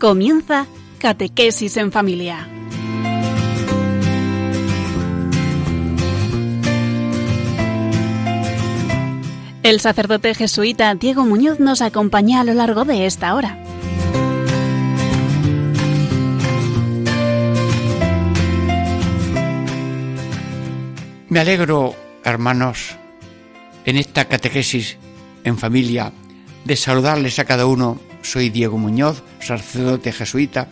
Comienza Catequesis en Familia. El sacerdote jesuita Diego Muñoz nos acompaña a lo largo de esta hora. Me alegro, hermanos, en esta catequesis en familia, de saludarles a cada uno. Soy Diego Muñoz, sacerdote jesuita,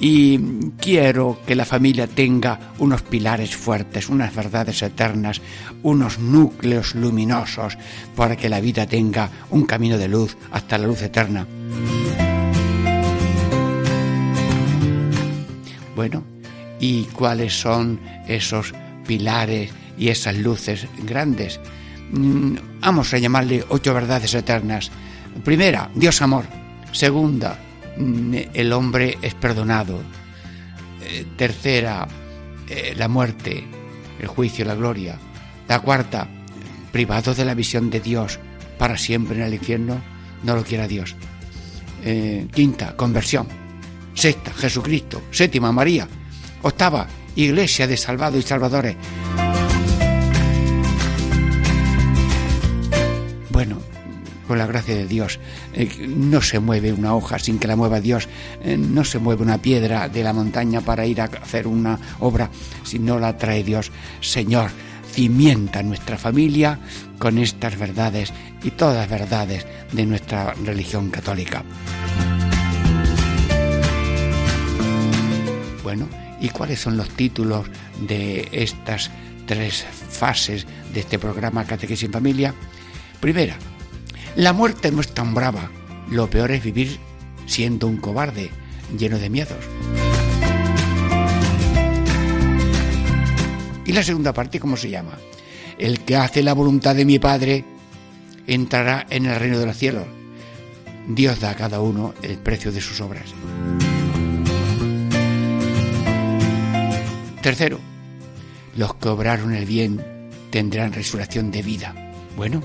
y quiero que la familia tenga unos pilares fuertes, unas verdades eternas, unos núcleos luminosos, para que la vida tenga un camino de luz hasta la luz eterna. Bueno, ¿y cuáles son esos pilares y esas luces grandes. Mm, vamos a llamarle ocho verdades eternas. Primera, Dios amor. Segunda, el hombre es perdonado. Eh, tercera, eh, la muerte, el juicio, la gloria. La cuarta, privado de la visión de Dios para siempre en el infierno, no lo quiera Dios. Eh, quinta, conversión. Sexta, Jesucristo. Séptima, María. Octava, iglesia de salvados y salvadores. Con la gracia de Dios, eh, no se mueve una hoja sin que la mueva Dios, eh, no se mueve una piedra de la montaña para ir a hacer una obra si no la trae Dios. Señor, cimienta nuestra familia con estas verdades y todas las verdades de nuestra religión católica. Bueno, ¿Y cuáles son los títulos de estas tres fases de este programa Catequesis en Familia? Primera, la muerte no es tan brava, lo peor es vivir siendo un cobarde, lleno de miedos. Y la segunda parte, ¿cómo se llama? El que hace la voluntad de mi Padre entrará en el reino de los cielos. Dios da a cada uno el precio de sus obras. Tercero, los que obraron el bien tendrán resurrección de vida. Bueno,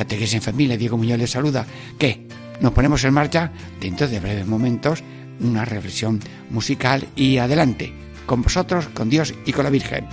catequesis en familia, Diego Muñoz les saluda. ¿Qué? Nos ponemos en marcha dentro de breves momentos una reflexión musical y adelante, con vosotros, con Dios y con la Virgen.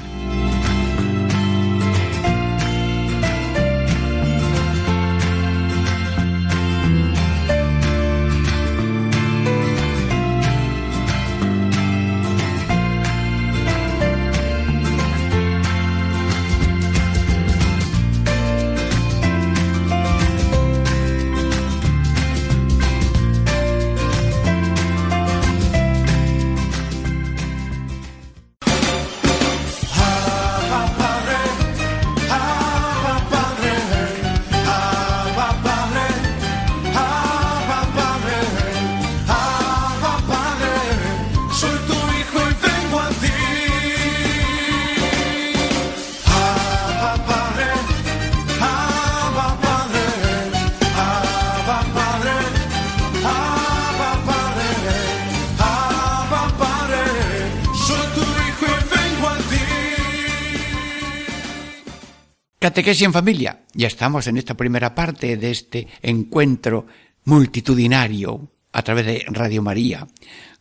Catequesis en familia. Ya estamos en esta primera parte de este encuentro multitudinario a través de Radio María,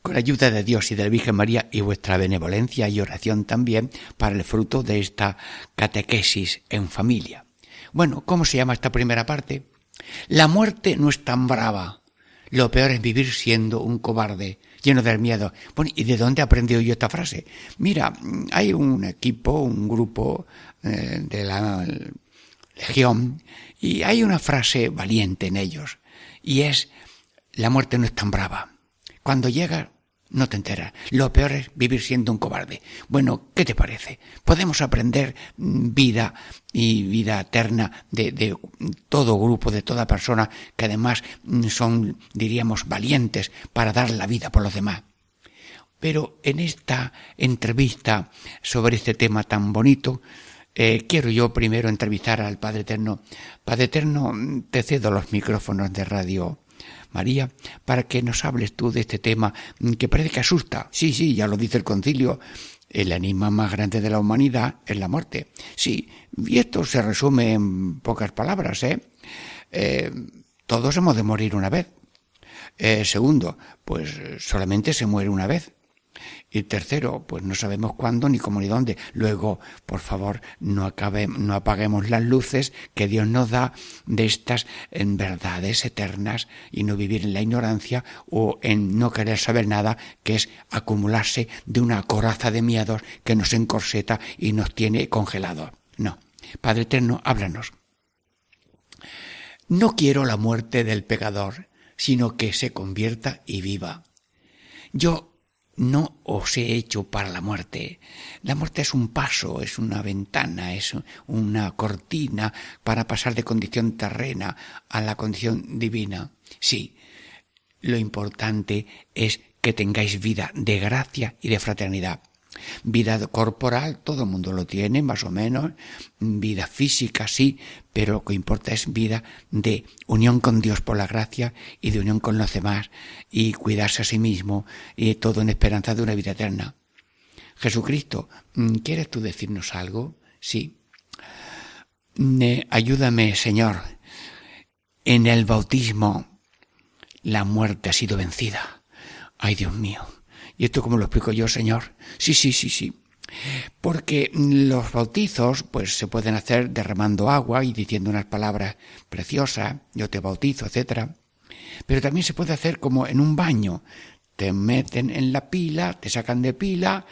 con la ayuda de Dios y de la Virgen María y vuestra benevolencia y oración también para el fruto de esta catequesis en familia. Bueno, ¿cómo se llama esta primera parte? La muerte no es tan brava. Lo peor es vivir siendo un cobarde, lleno de miedo. Bueno, ¿y de dónde aprendió yo esta frase? Mira, hay un equipo, un grupo eh, de la Legión, y hay una frase valiente en ellos, y es, la muerte no es tan brava. Cuando llega, no te enteras. Lo peor es vivir siendo un cobarde. Bueno, ¿qué te parece? Podemos aprender mm, vida y vida eterna de, de, todo grupo, de toda persona, que además mm, son, diríamos, valientes para dar la vida por los demás. Pero en esta entrevista sobre este tema tan bonito, eh, quiero yo primero entrevistar al Padre Eterno. Padre Eterno, te cedo los micrófonos de Radio María para que nos hables tú de este tema que parece que asusta. Sí, sí, ya lo dice el concilio. El enigma más grande de la humanidad es la muerte. Sí, y esto se resume en pocas palabras, ¿eh? eh todos hemos de morir una vez. Eh, segundo, pues solamente se muere una vez. Y tercero, pues no sabemos cuándo, ni cómo, ni dónde. Luego, por favor, no, acabe, no apaguemos las luces que Dios nos da de estas en verdades eternas y no vivir en la ignorancia o en no querer saber nada, que es acumularse de una coraza de miedos que nos encorseta y nos tiene congelados. No. Padre Eterno, háblanos. No quiero la muerte del pecador, sino que se convierta y viva. Yo no os he hecho para la muerte. La muerte es un paso, es una ventana, es una cortina para pasar de condición terrena a la condición divina. Sí, lo importante es que tengáis vida de gracia y de fraternidad. Vida corporal, todo el mundo lo tiene, más o menos. Vida física, sí, pero lo que importa es vida de unión con Dios por la gracia y de unión con los demás y cuidarse a sí mismo y todo en esperanza de una vida eterna. Jesucristo, mm, ¿quieres tú decirnos algo? Sí. ayúdame, Señor. En el bautismo la muerte ha sido vencida. Ay, Dios mío. ¿Y esto cómo lo explico yo, Señor? Sí, sí, sí, sí. Porque los bautizos, pues se pueden hacer derramando agua y diciendo unas palabras preciosas, yo te bautizo, etcétera. Pero también se puede hacer como en un baño. Te meten en la pila, te sacan de pila,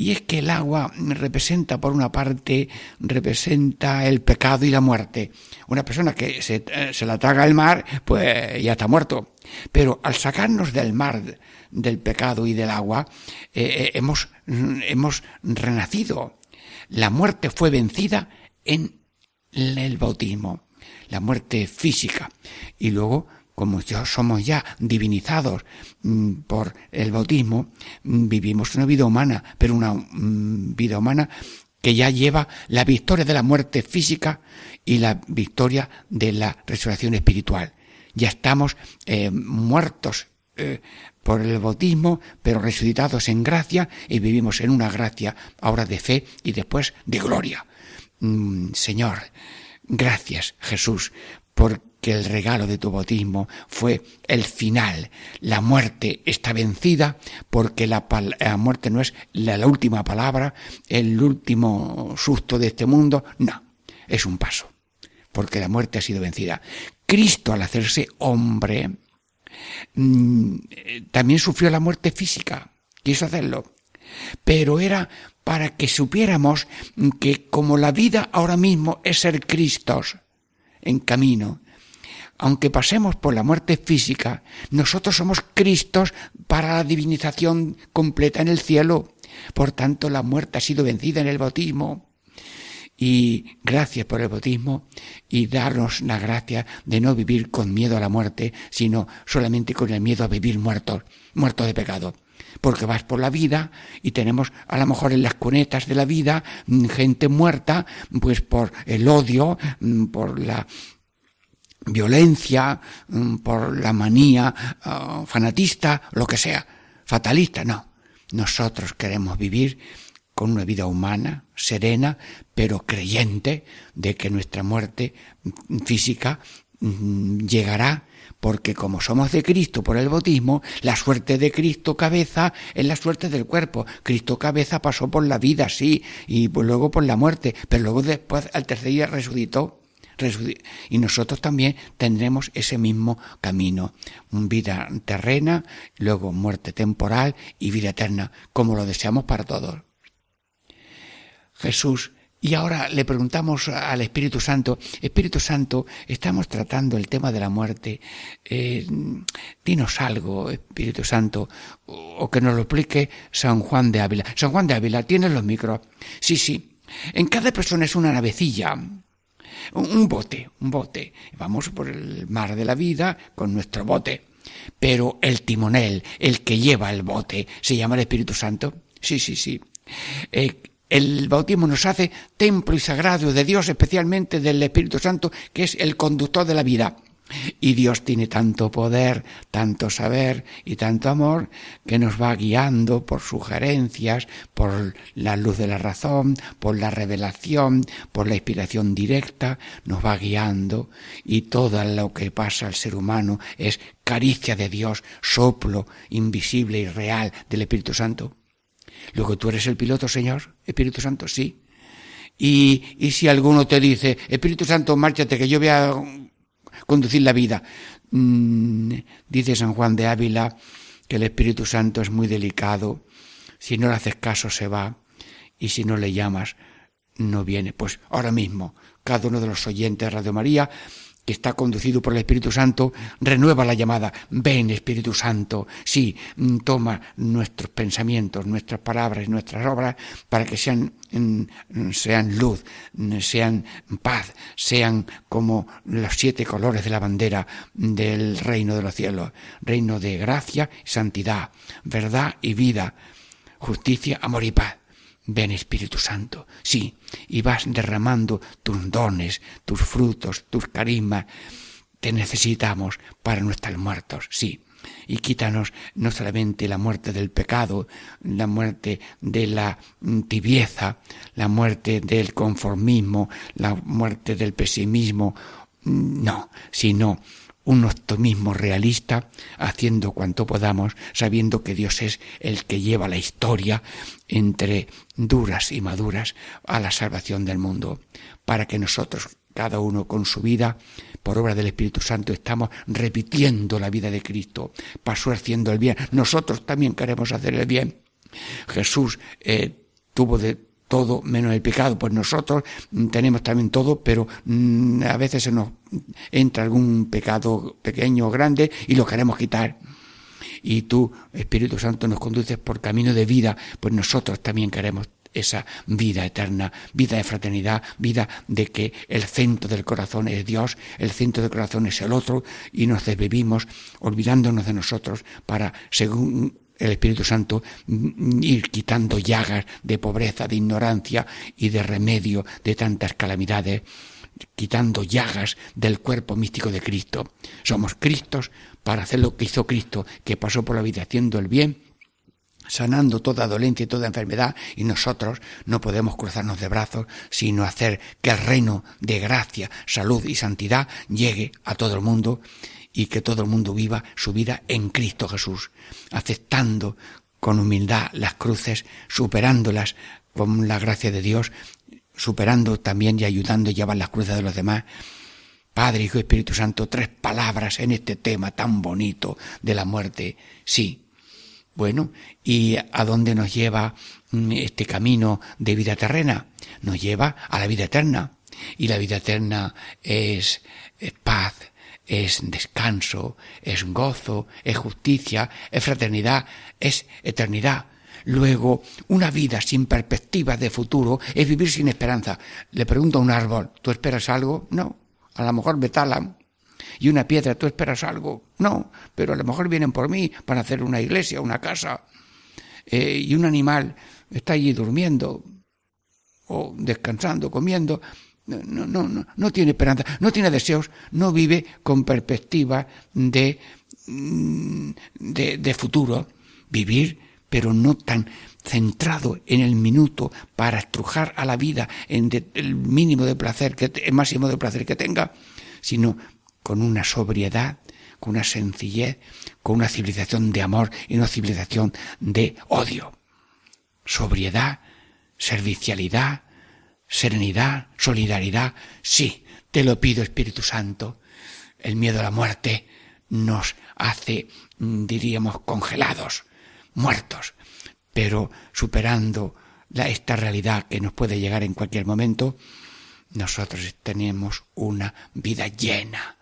y es que el agua representa, por una parte, representa el pecado y la muerte. Una persona que se, eh, se la traga el mar, pues ya está muerto. Pero al sacarnos del mar, del pecado y del agua, eh, eh, hemos, hemos renacido. La muerte fue vencida en el bautismo, la muerte física. Y luego, como ya somos ya divinizados mm, por el bautismo, mm, vivimos una vida humana, pero una mm, vida humana que ya lleva la victoria de la muerte física y la victoria de la resurrección espiritual. Ya estamos eh, muertos por el bautismo, pero resucitados en gracia y vivimos en una gracia ahora de fe y después de gloria. Señor, gracias Jesús, porque el regalo de tu bautismo fue el final. La muerte está vencida porque la, muerte no es la, la última palabra, el último susto de este mundo, no, es un paso, porque la muerte ha sido vencida. Cristo al hacerse hombre, Mm, también sufrió la muerte física, quiso hacerlo, pero era para que supiéramos que como la vida ahora mismo es ser Cristos en camino, aunque pasemos por la muerte física, nosotros somos Cristos para la divinización completa en el cielo. Por tanto, la muerte ha sido vencida en el bautismo y gracias por el bautismo y darnos la gracia de no vivir con miedo a la muerte, sino solamente con el miedo a vivir muerto, muerto de pecado. Porque vas por la vida y tenemos a lo mejor en las cunetas de la vida gente muerta, pues por el odio, mm, por la violencia, mm, por la manía ah, fanatista, lo que sea, fatalista, no. Nosotros queremos vivir con una vida humana, serena, pero creyente de que nuestra muerte física mm, llegará porque como somos de Cristo por el bautismo, la suerte de Cristo cabeza es la suerte del cuerpo. Cristo cabeza pasó por la vida, sí, y luego por la muerte, pero luego después al tercer día resucitó. Y nosotros también tendremos ese mismo camino. Vida terrena, luego muerte temporal y vida eterna, como lo deseamos para todos. Jesús. Y ahora le preguntamos al Espíritu Santo, Espíritu Santo, estamos tratando el tema de la muerte. Eh, dinos algo, Espíritu Santo, o que nos lo explique San Juan de Ávila. San Juan de Ávila, ¿tienes los micros? Sí, sí. En cada persona es una navecilla, un bote, un bote. Vamos por el mar de la vida con nuestro bote. Pero el timonel, el que lleva el bote, ¿se llama el Espíritu Santo? Sí, sí, sí. Eh, el bautismo nos hace templo y sagrado de Dios, especialmente del Espíritu Santo, que es el conductor de la vida. Y Dios tiene tanto poder, tanto saber y tanto amor que nos va guiando por sugerencias, por la luz de la razón, por la revelación, por la inspiración directa, nos va guiando y todo lo que pasa al ser humano es caricia de Dios, soplo invisible y real del Espíritu Santo. Luego tú eres el piloto, Señor, Espíritu Santo, sí. Y, y si alguno te dice, Espíritu Santo, márchate, que yo voy a conducir la vida. Mm, dice San Juan de Ávila que el Espíritu Santo es muy delicado. Si no le haces caso se va y si no le llamas no viene. Pues ahora mismo, cada uno de los oyentes de Radio María que está conducido por el Espíritu Santo, renueva la llamada, ven Espíritu Santo, sí, mm, toma nuestros pensamientos, nuestras palabras y nuestras obras para que sean, mm, sean luz, mm, sean paz, sean como los siete colores de la bandera del reino de los cielos, reino de gracia santidad, verdad y vida, justicia, amor y paz. Ven Espíritu Santo, sí, y vas derramando tus dones, tus frutos, tus carismas. Te necesitamos para no estar muertos, sí. Y quítanos no solamente la muerte del pecado, la muerte de la tibieza, la muerte del conformismo, la muerte del pesimismo, no, sino un optimismo realista, haciendo cuanto podamos, sabiendo que Dios es el que lleva la historia entre duras y maduras a la salvación del mundo, para que nosotros, cada uno con su vida, por obra del Espíritu Santo, estamos repitiendo la vida de Cristo, pasó haciendo el bien. Nosotros también queremos hacer el bien. Jesús eh, tuvo de todo menos el pecado. Pues nosotros tenemos también todo, pero mm, a veces se nos entra algún pecado pequeño o grande y lo queremos quitar. Y tú, Espíritu Santo, nos conduces por camino de vida, pues nosotros también queremos esa vida eterna, vida de fraternidad, vida de que el centro del corazón es Dios, el centro del corazón es el otro, y nos desvivimos olvidándonos de nosotros para, según el Espíritu Santo ir quitando llagas de pobreza, de ignorancia y de remedio de tantas calamidades, quitando llagas del cuerpo místico de Cristo. Somos Cristos para hacer lo que hizo Cristo, que pasó por la vida haciendo el bien, sanando toda dolencia y toda enfermedad, y nosotros no podemos cruzarnos de brazos, sino hacer que el reino de gracia, salud y santidad llegue a todo el mundo y que todo el mundo viva su vida en Cristo Jesús, aceptando con humildad las cruces, superándolas con la gracia de Dios, superando también y ayudando a llevar las cruces de los demás. Padre, Hijo Espíritu Santo, tres palabras en este tema tan bonito de la muerte. Sí. Bueno, ¿y a dónde nos lleva mm, este camino de vida terrena? Nos lleva a la vida eterna. Y la vida eterna es, es paz, es descanso, es gozo, es justicia, es fraternidad, es eternidad. Luego, una vida sin perspectiva de futuro es vivir sin esperanza. Le pregunto a un árbol, ¿tú esperas algo? No. A lo mejor me talan. Y una piedra, ¿tú esperas algo? No. Pero a lo mejor vienen por mí para hacer una iglesia, una casa. Eh, y un animal está allí durmiendo o descansando, comiendo, no, no, no, no tiene esperanza, no tiene deseos, no vive con perspectiva de, mm, de, de futuro. Vivir, pero no tan centrado en el minuto para estrujar a la vida en el mínimo de placer, que, el máximo de placer que tenga, sino con una sobriedad, con una sencillez, con una civilización de amor y una civilización de odio. Sobriedad, servicialidad, serenidad, solidaridad. Sí, te lo pido, Espíritu Santo. El miedo a la muerte nos hace, mm, diríamos, congelados, muertos, pero superando la, esta realidad que nos puede llegar en cualquier momento, nosotros tenemos una vida llena,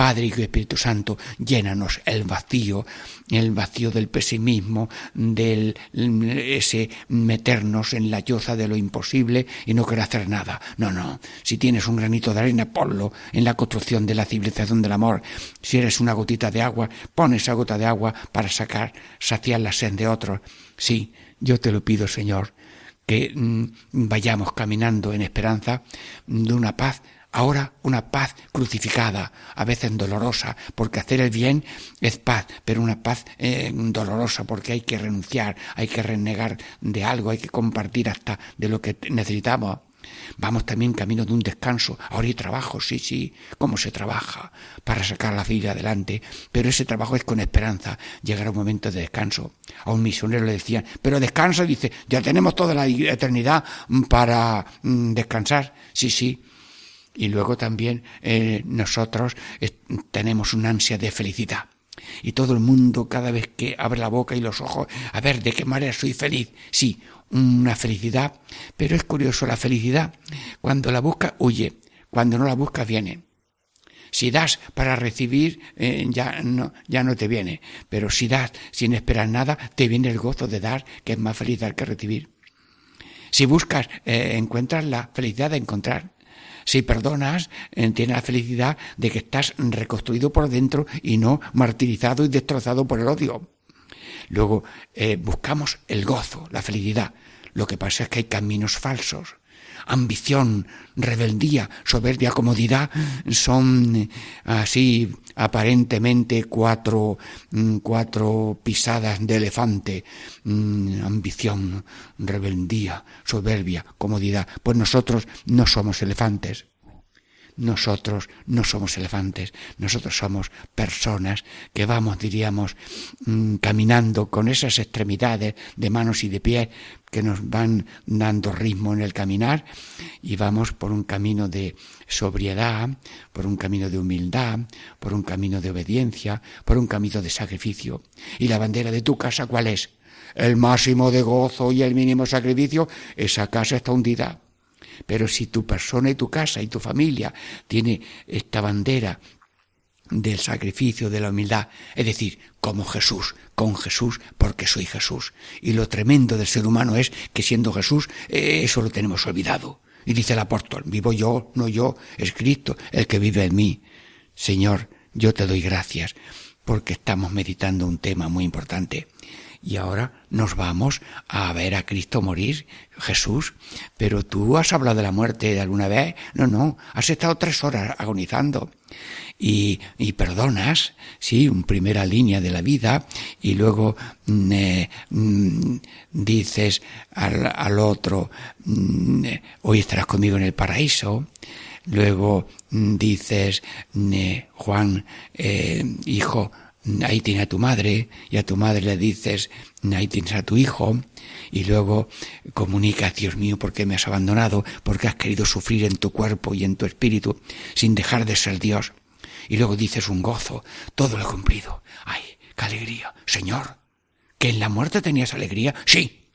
Padre, y Espíritu Santo, llénanos el vacío, el vacío del pesimismo, del ese meternos en la yoza de lo imposible y no querer hacer nada. No, no. Si tienes un granito de arena, ponlo en la construcción de la civilización del amor. Si eres una gotita de agua, pon esa gota de agua para sacar, saciar la sed de otros. Sí, yo te lo pido, Señor, que mm, vayamos caminando en esperanza de una paz Ahora una paz crucificada, a veces dolorosa, porque hacer el bien es paz, pero una paz eh, dolorosa porque hay que renunciar, hay que renegar de algo, hay que compartir hasta de lo que necesitamos. Vamos también camino de un descanso. Ahora hay trabajo, sí, sí, cómo se trabaja para sacar la vida adelante, pero ese trabajo es con esperanza. Llegará un momento de descanso. A un misionero le decían, pero descansa, dice, ya tenemos toda la eternidad para mm, descansar. Sí, sí, y luego también eh, nosotros tenemos una ansia de felicidad. Y todo el mundo cada vez que abre la boca y los ojos, a ver, ¿de qué manera soy feliz? Sí, una felicidad, pero es curioso, la felicidad, cuando la busca, huye, cuando no la busca, viene. Si das para recibir, eh, ya, no, ya no te viene, pero si das sin esperar nada, te viene el gozo de dar, que es más feliz dar que recibir. Si buscas, eh, encuentras la felicidad de encontrar. Si perdonas, eh, tienes la felicidad de que estás reconstruido por dentro y no martirizado y destrozado por el odio. Luego eh, buscamos el gozo, la felicidad. Lo que pasa es que hay caminos falsos. Ambición, rebeldía, soberbia, comodidad son eh, así aparentemente cuatro, mm, cuatro pisadas de elefante. Mm, ambición, rebeldía, soberbia, comodidad. Pues nosotros no somos elefantes. Nosotros no somos elefantes, nosotros somos personas que vamos, diríamos, mm, caminando con esas extremidades de manos y de pies que nos van dando ritmo en el caminar y vamos por un camino de sobriedad, por un camino de humildad, por un camino de obediencia, por un camino de sacrificio. ¿Y la bandera de tu casa cuál es? El máximo de gozo y el mínimo sacrificio, esa casa está hundida. Pero si tu persona y tu casa y tu familia tiene esta bandera del sacrificio, de la humildad, es decir, como Jesús, con Jesús, porque soy Jesús. Y lo tremendo del ser humano es que siendo Jesús, eh, eso lo tenemos olvidado. Y dice el apóstol, vivo yo, no yo, es Cristo el que vive en mí. Señor, yo te doy gracias, porque estamos meditando un tema muy importante y ahora nos vamos a ver a Cristo morir, Jesús. Pero tú has hablado de la muerte alguna vez. No, no, has estado tres horas agonizando. Y, y perdonas, sí, una primera línea de la vida, y luego mm, eh, mm, dices al, al otro, mm, hoy estarás conmigo en el paraíso. Luego dices, eh, Juan, eh, hijo, ahí tienes a tu madre y a tu madre le dices, ahí tienes a tu hijo y luego comunicas, Dios mío, ¿por qué me has abandonado? Porque has querido sufrir en tu cuerpo y en tu espíritu sin dejar de ser Dios. Y luego dices un gozo, todo lo he cumplido. ¡Ay, qué alegría! Señor, ¿que en la muerte tenías alegría? Sí.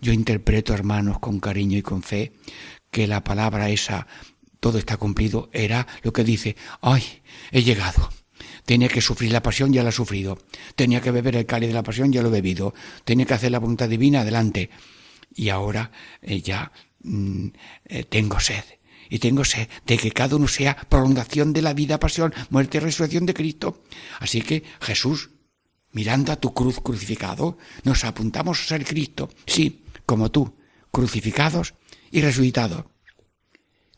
Yo interpreto, hermanos, con cariño y con fe, que la palabra esa, todo está cumplido, era lo que dice, ¡ay, he llegado! Tenía que sufrir la pasión, ya la he sufrido. Tenía que beber el cáliz de la pasión, ya lo he bebido. Tenía que hacer la voluntad divina, adelante. Y ahora eh, ya mm, eh, tengo sed. Y tengo sed de que cada uno sea prolongación de la vida, pasión, muerte y resurrección de Cristo. Así que Jesús, mirando a tu cruz crucificado, nos apuntamos a ser Cristo. Sí, como tú, crucificados y resucitados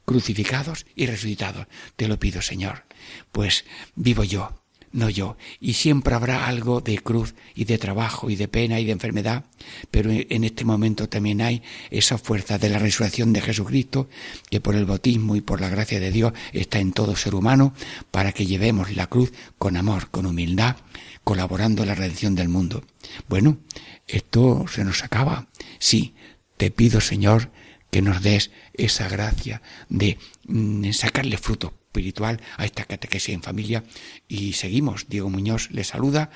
crucificados y resucitados. Te lo pido, Señor. Pues vivo yo, no yo. Y siempre habrá algo de cruz y de trabajo y de pena y de enfermedad, pero en este momento también hay esa fuerza de la resurrección de Jesucristo que por el bautismo y por la gracia de Dios está en todo ser humano para que llevemos la cruz con amor, con humildad, colaborando en la redención del mundo. Bueno, esto se nos acaba. Sí, te pido, Señor, que nos des esa gracia de mm, sacarle fruto espiritual a esta catequesis en familia. Y seguimos. Diego Muñoz le saluda,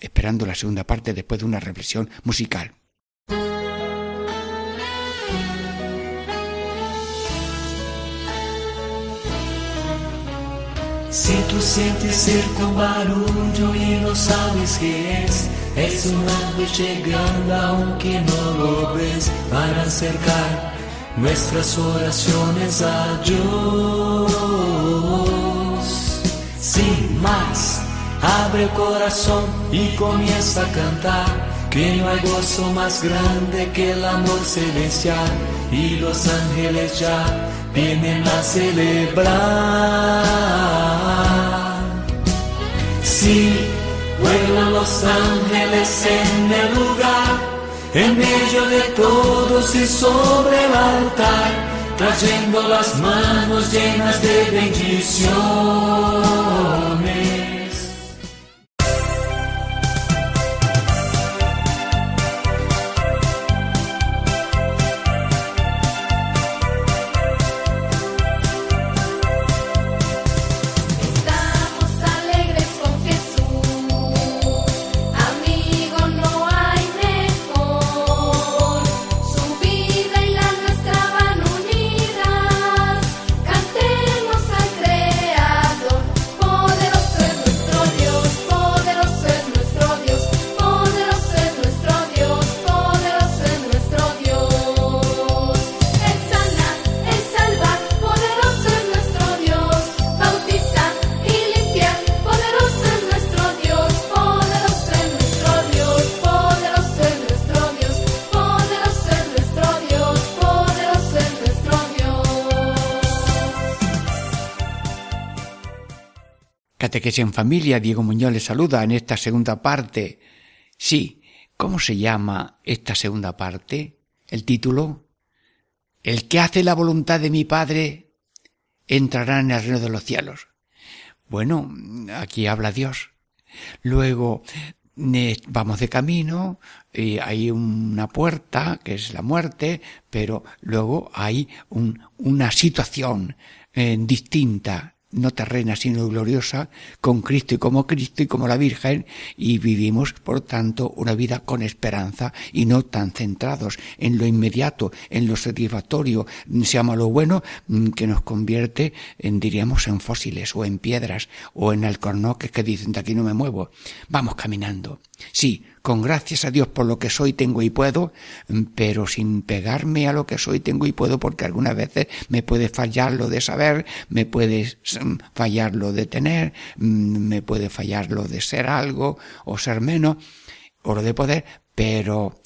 esperando la segunda parte después de una reflexión musical. Si tú sientes cerca un barullo y no sabes qué es, es un ángel llegando aunque no lo ves para acercar nuestras oraciones a Dios. Sin más, abre el corazón y comienza a cantar. Que no hay gozo más grande que el amor celestial y los ángeles ya vienen a celebrar. Sí, vuelan los ángeles en el lugar, en medio de todos y sobre el altar, trayendo las manos llenas de bendiciones. Que en familia, Diego Muñoz les saluda en esta segunda parte. Sí, ¿cómo se llama esta segunda parte? El título. El que hace la voluntad de mi Padre entrará en el reino de los cielos. Bueno, aquí habla Dios. Luego vamos de camino, y hay una puerta que es la muerte, pero luego hay una situación eh, distinta no terrena sino gloriosa, con Cristo y como Cristo y como la Virgen, y vivimos, por tanto, una vida con esperanza y no tan centrados en lo inmediato, en lo satisfactorio, se llama lo bueno, mm, que nos convierte en, diríamos, en fósiles o en piedras o en alcornoques que dicen de aquí no me muevo. Vamos caminando. Sí, con gracias a Dios por lo que soy, tengo y puedo, mm, pero sin pegarme a lo que soy, tengo y puedo, porque algunas veces me puede fallar lo de saber, me puede mm, fallar lo de tener, mm, me puede fallar lo de ser algo o ser menos, o lo de poder, pero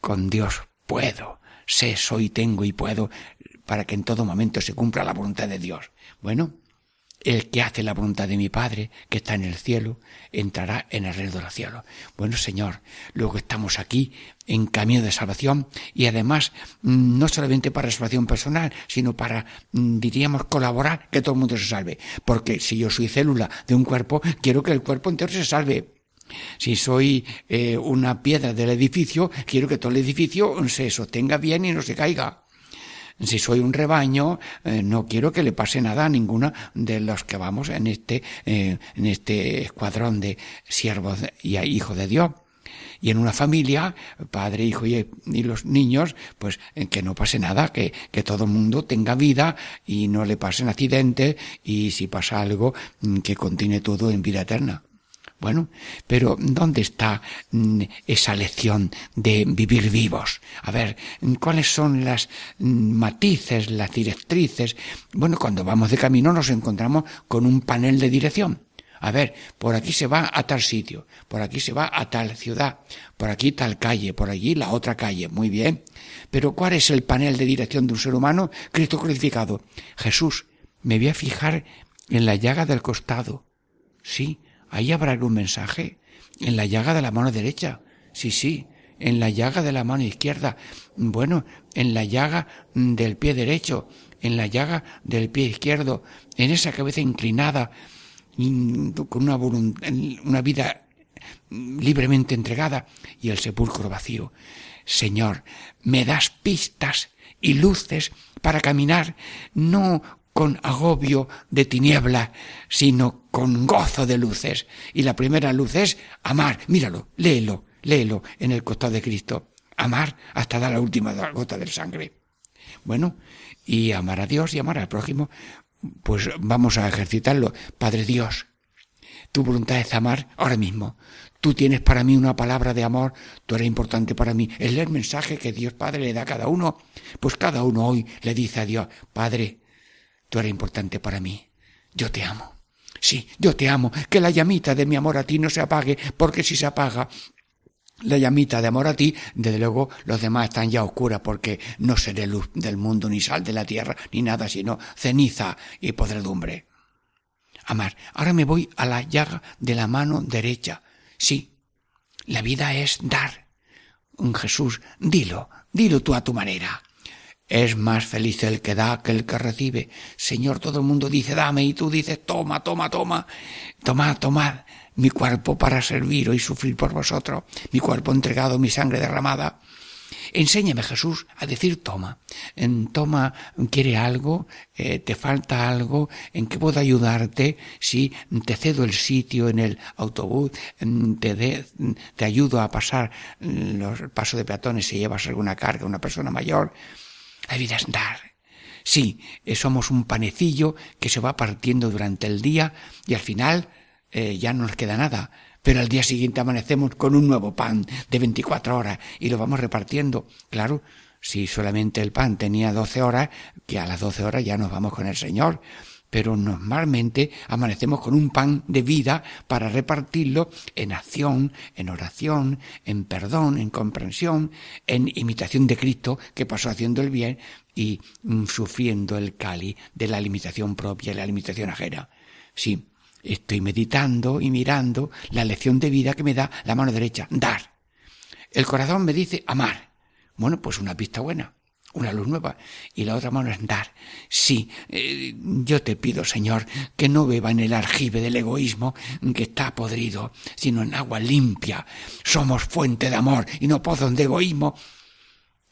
con Dios puedo, sé, soy, tengo y puedo, para que en todo momento se cumpla la voluntad de Dios. Bueno, el que hace la voluntad de mi Padre, que está en el cielo, entrará en el reino de los cielos. Bueno, Señor, luego estamos aquí en camino de salvación y además mm, no solamente para salvación personal, sino para, mm, diríamos, colaborar que todo el mundo se salve. Porque si yo soy célula de un cuerpo, quiero que el cuerpo entero se salve. Si soy eh, una piedra del edificio, quiero que todo el edificio se sostenga bien y no se caiga. Si soy un rebaño, eh, no quiero que le pase nada a ninguno de los que vamos en este, eh, en este escuadrón de siervos y hijos de Dios. Y en una familia, padre, hijo y, los niños, pues eh, que no pase nada, que, que todo el mundo tenga vida y no le pasen accidentes y si pasa algo, mm, que continúe todo en vida eterna. Bueno, pero ¿dónde está mm, esa lección de vivir vivos? A ver, ¿cuáles son las mm, matices, las directrices? Bueno, cuando vamos de camino nos encontramos con un panel de dirección. A ver, por aquí se va a tal sitio, por aquí se va a tal ciudad, por aquí tal calle, por allí la otra calle. Muy bien. Pero ¿cuál es el panel de dirección de un ser humano? Cristo crucificado. Jesús, me voy a fijar en la llaga del costado. Sí, Ahí habrá algún mensaje. En la llaga de la mano derecha. Sí, sí. En la llaga de la mano izquierda. Bueno, en la llaga del pie derecho. En la llaga del pie izquierdo. En esa cabeza inclinada. Con una, una vida libremente entregada. Y el sepulcro vacío. Señor, me das pistas y luces para caminar no con agobio de tiniebla, sino con gozo de luces. Y la primera luz es amar. Míralo, léelo, léelo en el costado de Cristo. Amar hasta dar la última gota de sangre. Bueno, y amar a Dios y amar al prójimo, pues vamos a ejercitarlo. Padre Dios, tu voluntad es amar ahora mismo. Tú tienes para mí una palabra de amor, tú eres importante para mí. Es el mensaje que Dios Padre le da a cada uno. Pues cada uno hoy le dice a Dios, Padre, Tú eres importante para mí. Yo te amo. Sí, yo te amo. Que la llamita de mi amor a ti no se apague, porque si se apaga, la llamita de amor a ti, desde luego los demás están ya oscuras porque no seré luz del mundo, ni sal de la tierra, ni nada, sino ceniza y podredumbre. Amar. Ahora me voy a la llaga de la mano derecha. Sí, la vida es dar. Jesús, dilo, dilo tú a tu manera. Es más feliz el que da que el que recibe. Señor, todo el mundo dice dame y tú dices toma, toma, toma. Tomad, tomad mi cuerpo para servir y sufrir por vosotros, mi cuerpo entregado, mi sangre derramada. Enséñame, Jesús, a decir toma. En toma, quiere algo, eh, te falta algo, en qué puedo ayudarte, si te cedo el sitio en el autobús, te, te ayudo a pasar los pasos de peatones si llevas alguna carga, una persona mayor. La vida es dar. Sí, eh, somos un panecillo que se va partiendo durante el día y al final eh, ya no nos queda nada. Pero al día siguiente amanecemos con un nuevo pan de 24 horas y lo vamos repartiendo. Claro, si solamente el pan tenía 12 horas, que a las 12 horas ya nos vamos con el Señor. Pero normalmente amanecemos con un pan de vida para repartirlo en acción, en oración, en perdón, en comprensión, en imitación de Cristo que pasó haciendo el bien y mm, sufriendo el cali de la limitación propia y la limitación ajena. Sí, Estoy meditando y mirando la lección de vida que me da la mano derecha, dar. El corazón me dice amar. Bueno, pues una pista buena, una luz nueva. Y la otra mano es dar. Sí, eh, yo te pido, Señor, que no beba en el argive del egoísmo que está podrido, sino en agua limpia. Somos fuente de amor y no pozos de egoísmo.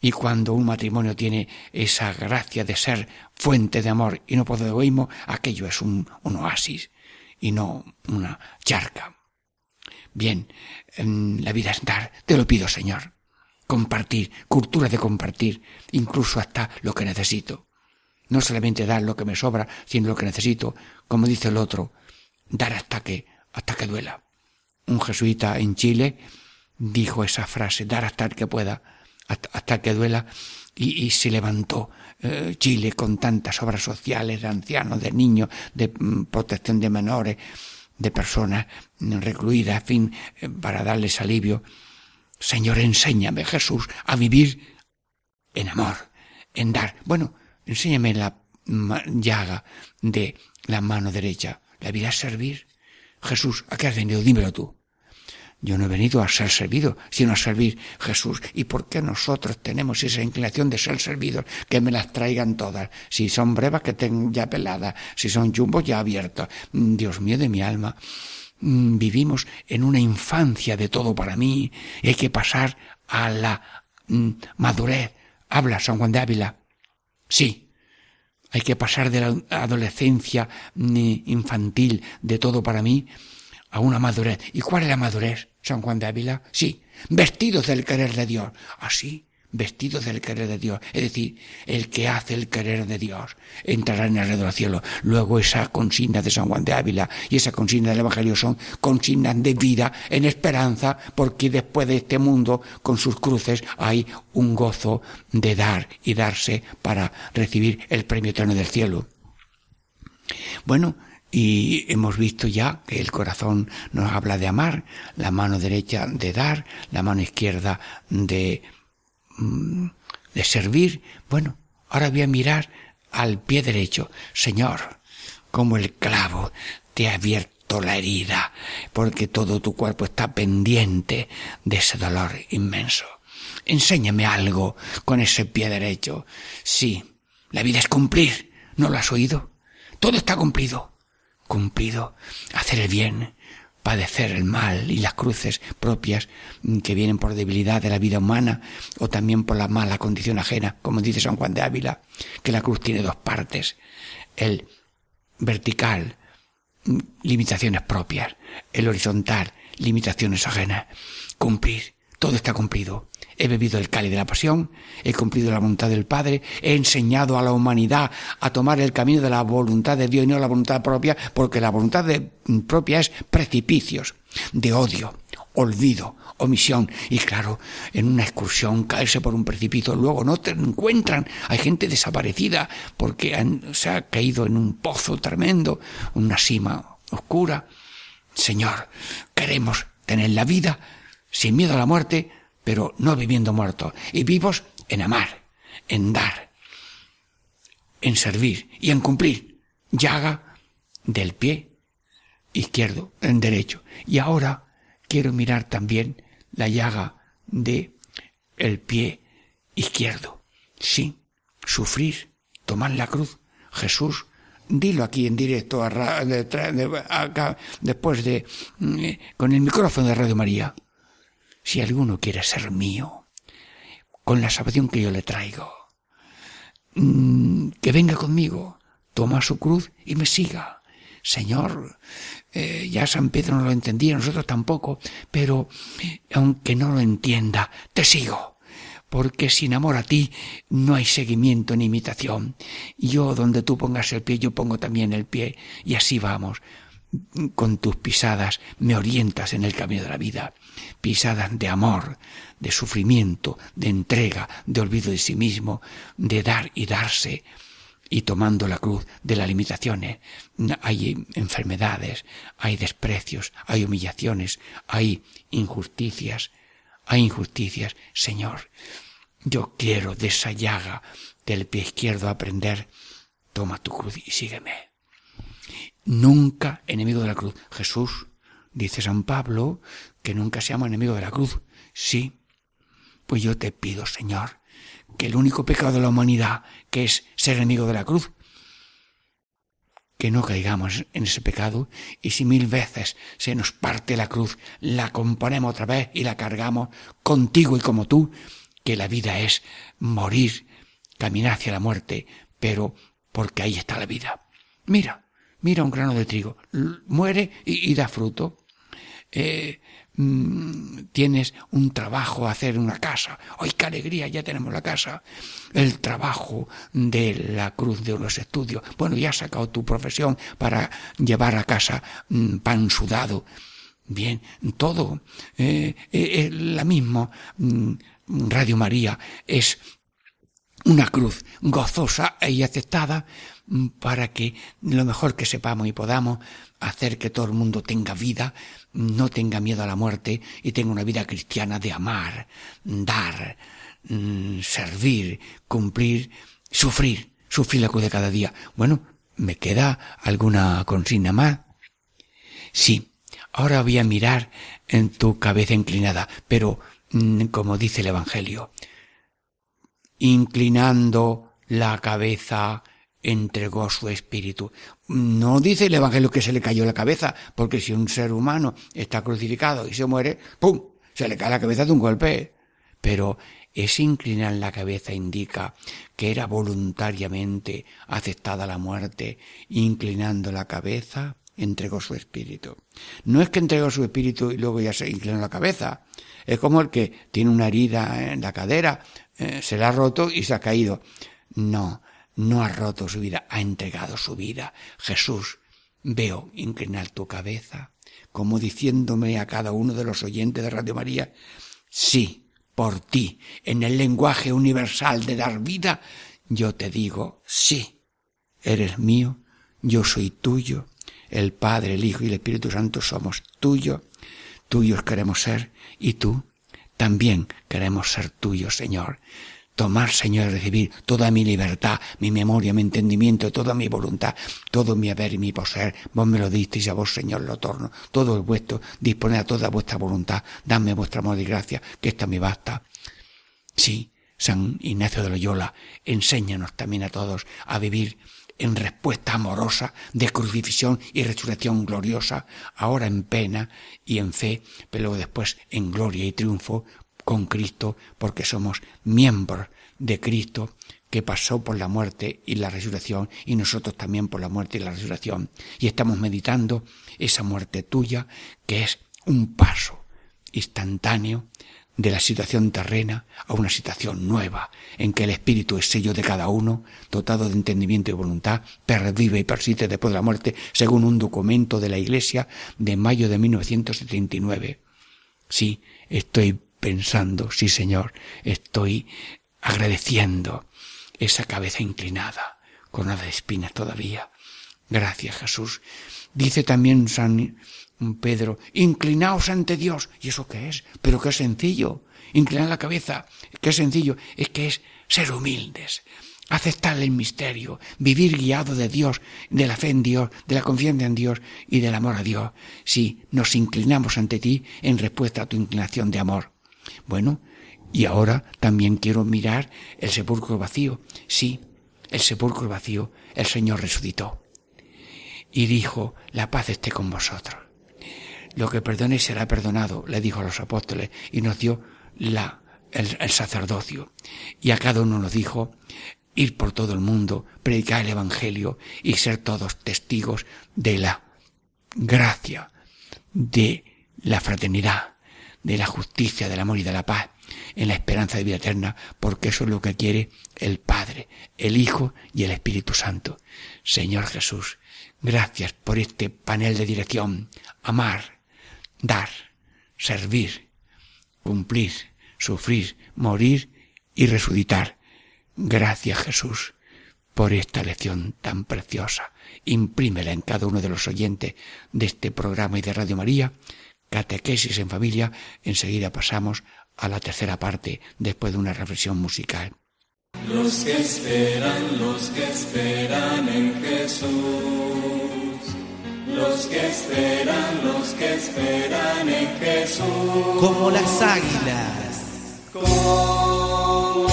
Y cuando un matrimonio tiene esa gracia de ser fuente de amor y no pozo de egoísmo, aquello es un, un oasis y no una charca. Bien, la vida es dar, te lo pido, Señor. Compartir, cultura de compartir, incluso hasta lo que necesito. No solamente dar lo que me sobra, sino lo que necesito, como dice el otro, dar hasta que, hasta que duela. Un jesuita en Chile dijo esa frase, dar hasta que pueda, hasta, que duela, y, se levantó eh, Chile con tantas obras sociales de ancianos, de niños, de mm, protección de menores, de personas recluidas, fin, eh, para darles alivio. Señor, enséñame, Jesús, a vivir en amor, en dar. Bueno, enséñame la llaga de la mano derecha. La vida es servir. Jesús, ¿a qué has venido? Dímelo tú. Yo no he venido a ser servido, sino a servir Jesús. ¿Y por qué nosotros tenemos esa inclinación de ser servidos? Que me las traigan todas. Si son brevas, que tengan ya peladas. Si son chumbos, ya abiertos. Mm, Dios mío de mi alma. Mm, vivimos en una infancia de todo para mí. Hay que pasar a la mm, madurez. Habla San Juan de Ávila. Sí, hay que pasar de la adolescencia infantil de todo para mí a una madurez. ¿Y cuál es la madurez? San Juan de Ávila, sí, vestidos del querer de Dios, así, vestidos del querer de Dios, es decir, el que hace el querer de Dios entrará en el reino del cielo. Luego esa consigna de San Juan de Ávila y esa consigna del Evangelio son consignas de vida en esperanza, porque después de este mundo, con sus cruces, hay un gozo de dar y darse para recibir el premio eterno del cielo. Bueno, y hemos visto ya que el corazón nos habla de amar, la mano derecha de dar, la mano izquierda de, de servir. Bueno, ahora voy a mirar al pie derecho. Señor, como el clavo te ha abierto la herida, porque todo tu cuerpo está pendiente de ese dolor inmenso. Enséñame algo con ese pie derecho. Sí, la vida es cumplir. ¿No lo has oído? Todo está cumplido cumplido, hacer el bien, padecer el mal y las cruces propias que vienen por debilidad de la vida humana o también por la mala condición ajena, como dice San Juan de Ávila, que la cruz tiene dos partes, el vertical, limitaciones propias, el horizontal, limitaciones ajenas, cumplir, todo está cumplido he bebido el cáliz de la pasión, he cumplido la voluntad del Padre, he enseñado a la humanidad a tomar el camino de la voluntad de Dios y no la voluntad propia, porque la voluntad propia es precipicios de odio, olvido, omisión. Y claro, en una excursión caerse por un precipicio, luego no te encuentran. Hay gente desaparecida porque se ha caído en un pozo tremendo, una cima oscura. Señor, queremos tener la vida sin miedo a la muerte, pero no viviendo muertos, y vivos en amar, en dar, en servir y en cumplir. Llaga del pie izquierdo, en derecho. Y ahora quiero mirar también la llaga de el pie izquierdo. Sí, sufrir, tomar la cruz. Jesús, dilo aquí en directo, acá, después de, mm, con el micrófono de Radio María. Si alguno quiere ser mío, con la salvación que yo le traigo, mm, que venga conmigo, toma su cruz y me siga. Señor, eh, ya San Pedro no lo entendía, nosotros tampoco, pero aunque no lo entienda, te sigo porque sin amor a ti no hay seguimiento ni imitación. Yo donde tú pongas el pie, yo pongo también el pie, y así vamos. Con tus pisadas me orientas en el camino de la vida, pisadas de amor, de sufrimiento, de entrega, de olvido de sí mismo, de dar y darse, y tomando la cruz de las limitaciones. Hay enfermedades, hay desprecios, hay humillaciones, hay injusticias, hay injusticias. Señor, yo quiero de esa llaga del pie izquierdo aprender. Toma tu cruz y sígueme. Nunca enemigo de la cruz. Jesús, dice San Pablo, que nunca seamos enemigo de la cruz. Sí. Pues yo te pido, Señor, que el único pecado de la humanidad, que es ser enemigo de la cruz, que no caigamos en ese pecado y si mil veces se nos parte la cruz, la componemos otra vez y la cargamos contigo y como tú, que la vida es morir, caminar hacia la muerte, pero porque ahí está la vida. Mira, mira un grano de trigo, muere y, da fruto. Eh, Mm, tienes un trabajo hacer una casa. ¡Ay, qué alegría! Ya tenemos la casa. El trabajo de la cruz de los estudios. Bueno, ya has sacado tu profesión para llevar a casa mm, pan sudado. Bien, todo. Eh, eh, la misma mm, Radio María es una cruz gozosa y aceptada para que lo mejor que sepamos y podamos hacer que todo el mundo tenga vida, no tenga miedo a la muerte y tenga una vida cristiana de amar, dar, mm, servir, cumplir, sufrir, sufrir la cruz de cada día. Bueno, ¿me queda alguna consigna más? Sí, ahora voy a mirar en tu cabeza inclinada, pero mm, como dice el Evangelio, inclinando la cabeza entregó su espíritu. No dice el Evangelio que se le cayó la cabeza, porque si un ser humano está crucificado y se muere, ¡pum! se le cae la cabeza de un golpe. Pero ese inclinar la cabeza indica que era voluntariamente aceptada la muerte, inclinando la cabeza, entregó su espíritu. No es que entregó su espíritu y luego ya se inclinó la cabeza. Es como el que tiene una herida en la cadera, eh, se la ha roto y se ha caído. No, no ha roto su vida, ha entregado su vida. Jesús, veo inclinar tu cabeza, como diciéndome a cada uno de los oyentes de Radio María, sí, por ti, en el lenguaje universal de dar vida, yo te digo, sí, eres mío, yo soy tuyo, el Padre, el Hijo y el Espíritu Santo somos tuyos, tuyos queremos ser, y tú también queremos ser tuyos, Señor tomar, Señor, y recibir toda mi libertad, mi memoria, mi entendimiento, toda mi voluntad, todo mi haber y mi poseer. Vos me lo disteis a vos, Señor, lo torno. Todo es vuestro. Disponed a toda vuestra voluntad. Dame vuestra amor y gracia, que esta me basta. Sí, San Ignacio de Loyola, enséñanos también a todos a vivir en respuesta amorosa de crucifixión y resurrección gloriosa, ahora en pena y en fe, pero luego después en gloria y triunfo con Cristo porque somos miembros de Cristo que pasó por la muerte y la resurrección y nosotros también por la muerte y la resurrección. Y estamos meditando esa muerte tuya que es un paso instantáneo de la situación terrena a una situación nueva, en que el espíritu es sello de cada uno, dotado de entendimiento y voluntad, pervive y persiste después de la muerte, según un documento de la Iglesia de mayo de 1979. Sí, estoy pensando, sí Señor, estoy agradeciendo esa cabeza inclinada, con nada de espinas todavía. Gracias Jesús. Dice también San Pedro, inclinaos ante Dios. ¿Y eso qué es? Pero qué sencillo. Inclinar la cabeza, qué sencillo. Es que es ser humildes, aceptar el misterio, vivir guiado de Dios, de la fe en Dios, de la confianza en Dios y del amor a Dios. Si nos inclinamos ante ti en respuesta a tu inclinación de amor. Bueno, y ahora también quiero mirar el sepulcro vacío. Sí, el sepulcro vacío, el Señor resucitó. Y dijo, la paz esté con vosotros. Lo que perdonéis será perdonado, le dijo a los apóstoles, y nos dio la, el, el sacerdocio. Y a cada uno nos dijo, ir por todo el mundo, predicar el Evangelio y ser todos testigos de la gracia, de la fraternidad, de la justicia, del amor y de la paz, en la esperanza de vida eterna, porque eso es lo que quiere el Padre, el Hijo y el Espíritu Santo. Señor Jesús, gracias por este panel de dirección, amar, dar, servir, cumplir, sufrir, morir y resucitar. Gracias Jesús por esta lección tan preciosa. Imprímela en cada uno de los oyentes de este programa y de Radio María. Catequesis en familia. Enseguida pasamos a la tercera parte después de una reflexión musical. Los que esperan, los que esperan en Jesús. Los que esperan, los que esperan en Jesús. Como las águilas. Como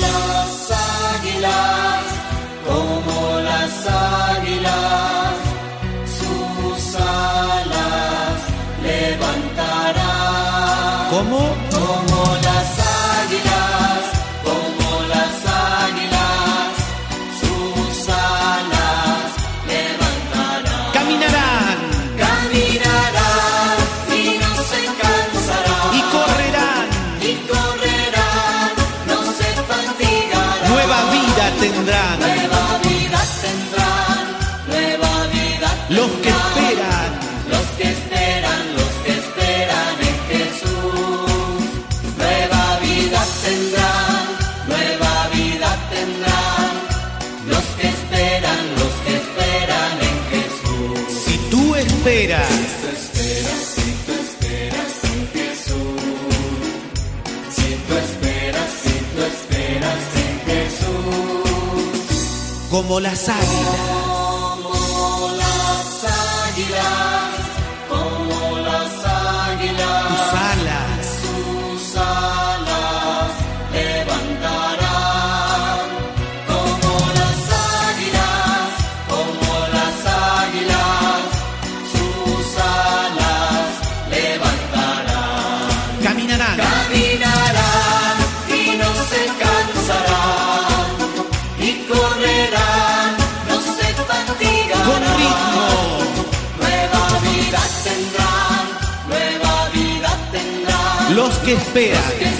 las águilas. Como las águilas. Sus alas levantarán. ¿Cómo? Como Los que esperan. Los que esperan, los que esperan en Jesús, nueva vida tendrán, nueva vida tendrán. Los que esperan, los que esperan en Jesús. Si tú esperas. Tú esperas, si tú esperas en Jesús. Si tú esperas, si tú esperas en Jesús. Como las águilas. Que esperan.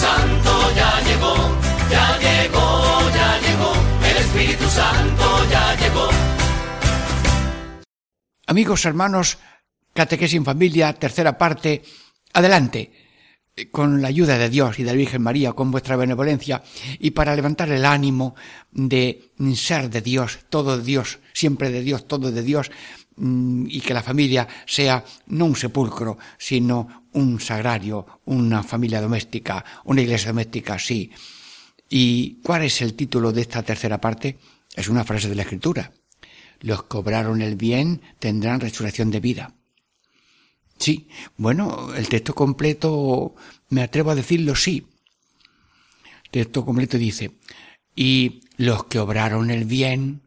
Santo ya llegó, ya llegó, ya llegó, el Espíritu Santo ya llegó. Amigos, hermanos, Catequesis en Familia, tercera parte, adelante, eh, con la ayuda de Dios y de la Virgen María, con vuestra benevolencia, y para levantar el ánimo de ser de Dios, todo de Dios, siempre de Dios, todo de Dios, y que la familia sea no un sepulcro, sino un sagrario, una familia doméstica, una iglesia doméstica, sí. ¿Y cuál es el título de esta tercera parte? Es una frase de la Escritura. Los que obraron el bien tendrán resurrección de vida. Sí, bueno, el texto completo, me atrevo a decirlo sí. El texto completo dice, y los que obraron el bien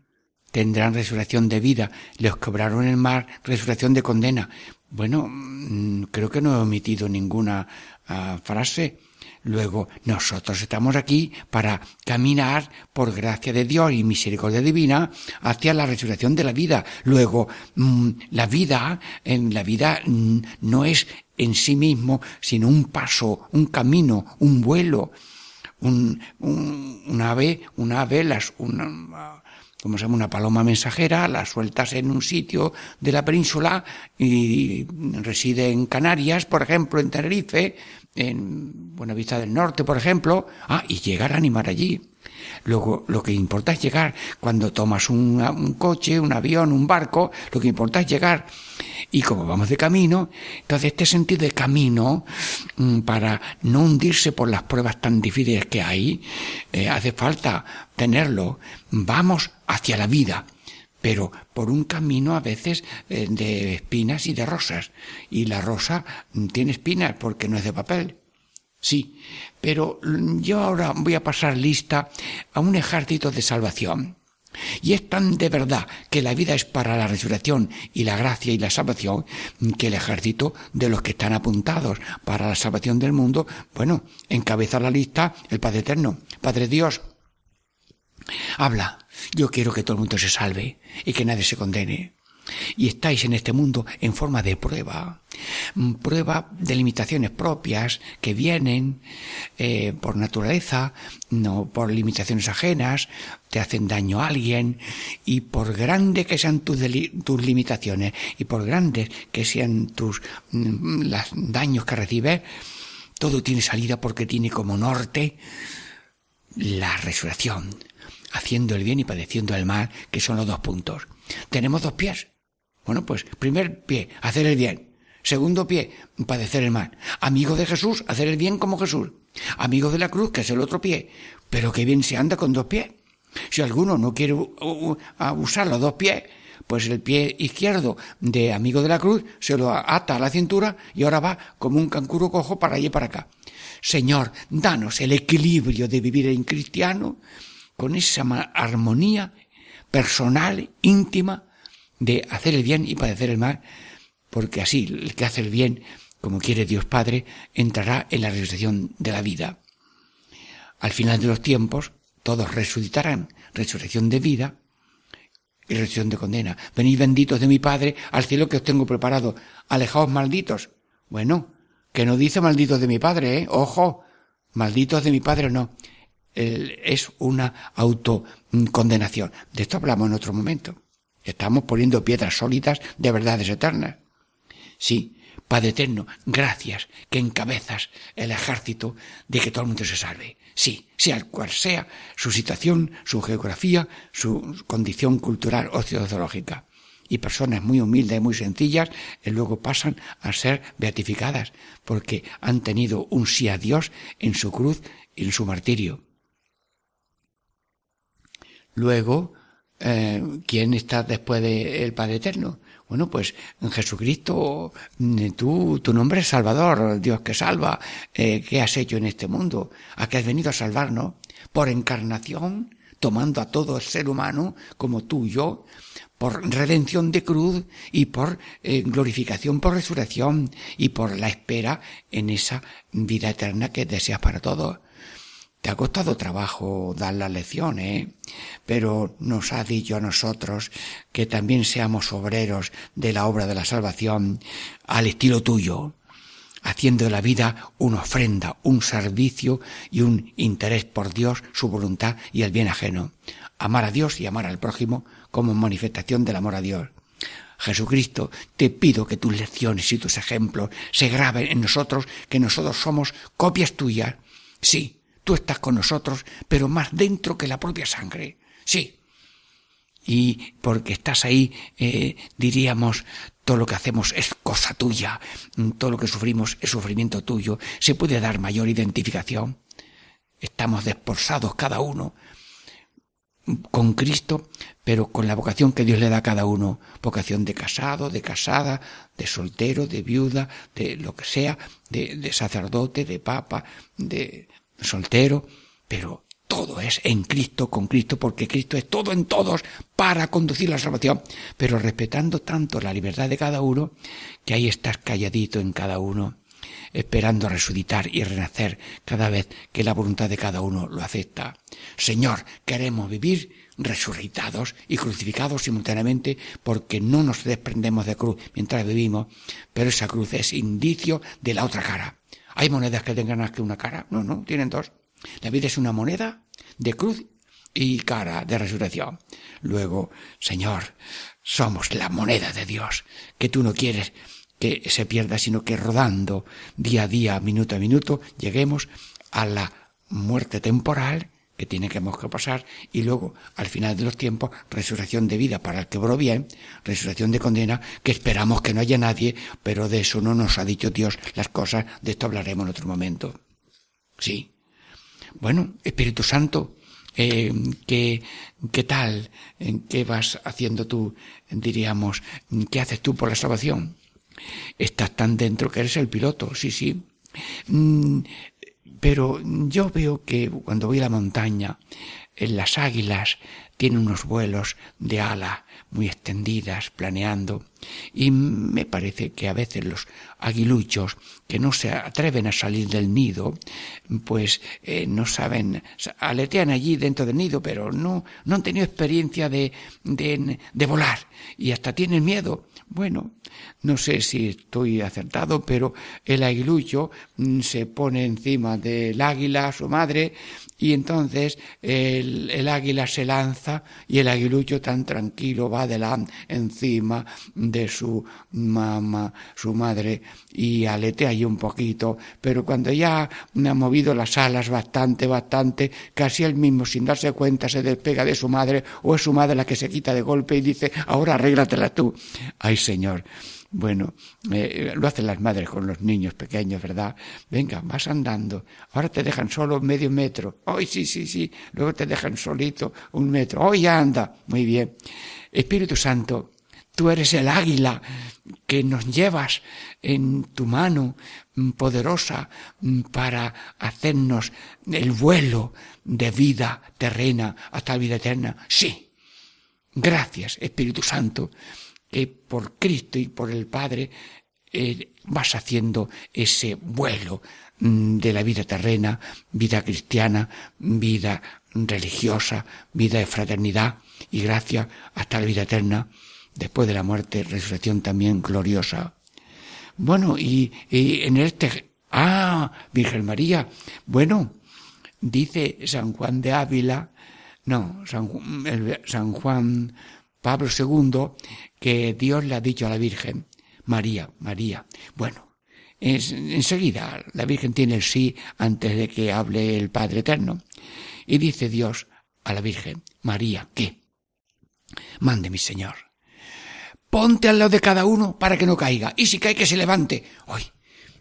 tendrán resurrección de vida, los que obraron el mal, resurrección de condena. Bueno, mm, creo que no he omitido ninguna uh, frase. Luego, nosotros estamos aquí para caminar por gracia de Dios y misericordia divina hacia la resurrección de la vida. Luego, mm, la vida, en la vida mm, no es en sí mismo, sino un paso, un camino, un vuelo, un, un, una ave, las, una, como se llama, una paloma mensajera, la sueltas en un sitio de la península y reside en Canarias, por ejemplo, en Tenerife, en Buenavista del Norte, por ejemplo, ah, y llegar a animar allí. Luego, lo que importa es llegar. Cuando tomas un, un, coche, un avión, un barco, lo que importa es llegar. Y como vamos de camino, entonces este sentido de camino, mm, para no hundirse por las pruebas tan difíciles que hay, eh, hace falta tenerlo. Vamos hacia la vida pero por un camino a veces eh, de espinas y de rosas. Y la rosa mm, tiene espinas porque no es de papel. Sí, pero mm, yo ahora voy a pasar lista a un ejército de salvación. Y es tan de verdad que la vida es para la resurrección y la gracia y la salvación que el ejército de los que están apuntados para la salvación del mundo, bueno, encabeza la lista el Padre Eterno. Padre Dios, habla. Yo quiero que todo el mundo se salve y que nadie se condene. Y estáis en este mundo en forma de prueba, mm, prueba de limitaciones propias que vienen eh, por naturaleza, no por limitaciones ajenas, te hacen daño a alguien y por grandes que sean tus, tus limitaciones y por grandes que sean tus mm, los daños que recibes, todo tiene salida porque tiene como norte la resurrección, haciendo el bien y padeciendo el mal, que son los dos puntos. Tenemos dos pies, bueno, pues primer pie, hacer el bien. Segundo pie, padecer el mal. Amigo de Jesús, hacer el bien como Jesús. Amigo de la cruz, que es el otro pie. Pero qué bien se anda con dos pies. Si alguno no quiere usar los dos pies, pues el pie izquierdo de amigo de la cruz se lo ata a la cintura y ahora va como un cancuro cojo para allí y para acá. Señor, danos el equilibrio de vivir en cristiano con esa armonía personal, íntima, de hacer el bien y padecer el mal, porque así el que hace el bien, como quiere Dios Padre, entrará en la resurrección de la vida. Al final de los tiempos, todos resucitarán, resurrección de vida y resurrección de condena. Venid benditos de mi Padre al cielo que os tengo preparado. Alejaos malditos. Bueno, que no dice malditos de mi Padre, ¿eh? Ojo, malditos de mi Padre no. Es una autocondenación. De esto hablamos en otro momento. Estamos poniendo piedras sólidas de verdades eternas. Sí, Padre Eterno, gracias que encabezas el ejército de que todo el mundo se salve. Sí, sea cual sea su situación, su geografía, su condición cultural o sociológica. Y personas muy humildes y muy sencillas y luego pasan a ser beatificadas porque han tenido un sí a Dios en su cruz y en su martirio. Luego, eh, ¿quién está después del Padre Eterno? Bueno, pues en Jesucristo, mm, tú, tu nombre es Salvador, Dios que salva. Eh, ¿Qué has hecho en este mundo? ¿A qué has venido a salvarnos? Por encarnación, tomando a todo el ser humano como tú y yo, por redención de cruz y por eh, glorificación, por resurrección y por la espera en esa vida eterna que deseas para todos. Te ha costado trabajo dar las lecciones, ¿eh? pero nos ha dicho a nosotros que también seamos obreros de la obra de la salvación al estilo tuyo, haciendo de la vida una ofrenda, un servicio y un interés por Dios, su voluntad y el bien ajeno. Amar a Dios y amar al prójimo como manifestación del amor a Dios. Jesucristo, te pido que tus lecciones y tus ejemplos se graben en nosotros, que nosotros somos copias tuyas. Sí, tú estás con nosotros, pero más dentro que la propia sangre. Sí. Y porque estás ahí, eh, diríamos, todo lo que hacemos es cosa tuya, todo lo que sufrimos es sufrimiento tuyo. ¿Se puede dar mayor identificación? Estamos desposados cada uno con Cristo, pero con la vocación que Dios le da a cada uno, vocación de casado, de casada, de soltero, de viuda, de lo que sea, de sacerdote, de papa, de soltero, pero todo es en Cristo, con Cristo, porque Cristo es todo en todos para conducir la salvación, pero respetando tanto la libertad de cada uno, que ahí estás calladito en cada uno, esperando resucitar y renacer cada vez que la voluntad de cada uno lo acepta. Señor, queremos vivir resucitados y crucificados simultáneamente porque no nos desprendemos de cruz mientras vivimos, pero esa cruz es indicio de la otra cara. ¿Hay monedas que tengan más que una cara? No, no, tienen dos. La vida es una moneda de cruz y cara de resurrección. Luego, Señor, somos la moneda de Dios, que tú no quieres que se pierda, sino que rodando día a día, minuto a minuto, lleguemos a la muerte temporal que tiene que pasar y luego al final de los tiempos resurrección de vida para el que obró bien, resurrección de condena que esperamos que no haya nadie, pero de eso no nos ha dicho Dios las cosas, de esto hablaremos en otro momento. Sí. Bueno, Espíritu Santo, eh, ¿qué, ¿qué tal? ¿Qué vas haciendo tú? Diríamos, ¿qué haces tú por la salvación? Estás tan dentro que eres el piloto, sí, sí. Pero yo veo que cuando voy a la montaña, en las águilas tienen unos vuelos de ala muy extendidas, planeando, y me parece que a veces los aguiluchos que no se atreven a salir del nido, pues eh, no saben, aletean allí dentro del nido, pero no, no han tenido experiencia de, de, de volar y hasta tienen miedo. Bueno, no sé si estoy acertado, pero el aguilucho mm, se pone encima del águila, su madre, y entonces el, el, águila se lanza y el aguilucho tan tranquilo va delante, encima de su mamá, su madre, y aletea ahí un poquito, pero cuando ya ha movido las alas bastante, bastante, casi él mismo, sin darse cuenta, se despega de su madre, o es su madre la que se quita de golpe y dice, ahora arréglatela tú. Ay, Señor, bueno, eh, lo hacen las madres con los niños pequeños, ¿verdad? Venga, vas andando. Ahora te dejan solo medio metro. Hoy sí, sí, sí. Luego te dejan solito un metro. Hoy anda. Muy bien. Espíritu Santo, tú eres el águila que nos llevas en tu mano poderosa para hacernos el vuelo de vida terrena hasta la vida eterna. Sí. Gracias, Espíritu Santo que por Cristo y por el Padre eh, vas haciendo ese vuelo mm, de la vida terrena, vida cristiana, vida religiosa, vida de fraternidad y gracia hasta la vida eterna, después de la muerte, resurrección también gloriosa. Bueno, y, en este... Ah, Virgen María. Bueno, dice San Juan de Ávila, no, San, San Juan Pablo II que Dios le ha dicho a la Virgen, María, María. Bueno, enseguida la Virgen tiene el sí antes de que hable el Padre Eterno. Y dice Dios a la Virgen, María, ¿qué? Mande mi Señor. Ponte al lado de cada uno para que no caiga. Y si cae, que se levante. Hoy.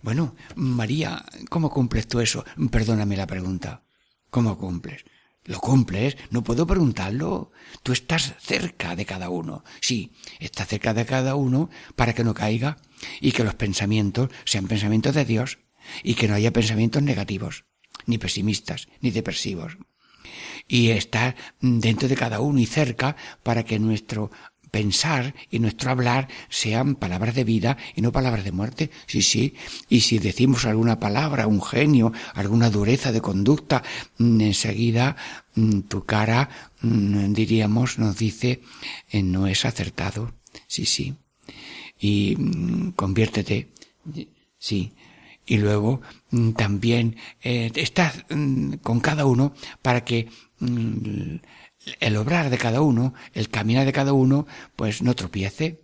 Bueno, María, ¿cómo cumples tú eso? Perdóname la pregunta. ¿Cómo cumples? ¿Lo cumples? No puedo preguntarlo. Tú estás cerca de cada uno. Sí, estás cerca de cada uno para que no caiga y que los pensamientos sean pensamientos de Dios y que no haya pensamientos negativos, ni pesimistas, ni depresivos. Y estar dentro de cada uno y cerca para que nuestro pensar y nuestro hablar sean palabras de vida y no palabras de muerte. Sí, sí. Y si decimos alguna palabra, un genio, alguna dureza de conducta, mm, enseguida mm, tu cara, mm, diríamos, nos dice, eh, no es acertado. Sí, sí. Y conviértete. Sí. Y luego también eh, estás con cada uno para que el obrar de cada uno, el caminar de cada uno, pues no tropiece